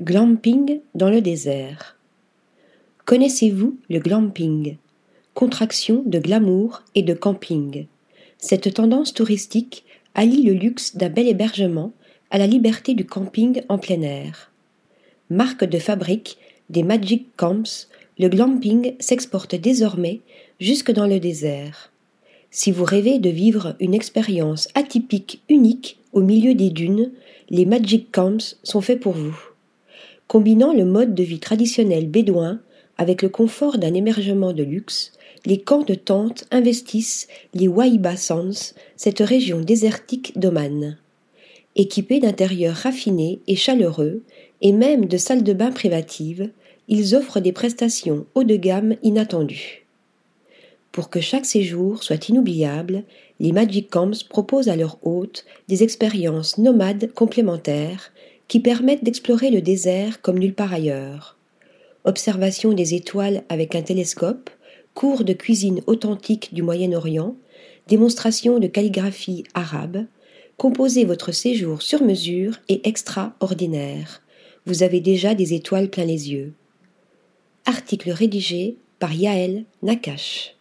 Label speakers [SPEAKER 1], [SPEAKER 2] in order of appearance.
[SPEAKER 1] Glamping dans le désert. Connaissez-vous le glamping? Contraction de glamour et de camping. Cette tendance touristique allie le luxe d'un bel hébergement à la liberté du camping en plein air. Marque de fabrique des Magic Camps, le glamping s'exporte désormais jusque dans le désert. Si vous rêvez de vivre une expérience atypique unique au milieu des dunes, les Magic Camps sont faits pour vous. Combinant le mode de vie traditionnel bédouin avec le confort d'un émergement de luxe, les camps de tente investissent les Waiba Sands, cette région désertique d'Oman. Équipés d'intérieurs raffinés et chaleureux, et même de salles de bain privatives, ils offrent des prestations haut de gamme inattendues. Pour que chaque séjour soit inoubliable, les Magic Camps proposent à leurs hôtes des expériences nomades complémentaires qui permettent d'explorer le désert comme nulle part ailleurs. Observation des étoiles avec un télescope, cours de cuisine authentique du Moyen-Orient, démonstration de calligraphie arabe, composez votre séjour sur mesure et extraordinaire. Vous avez déjà des étoiles plein les yeux. Article rédigé par Yaël Nakache.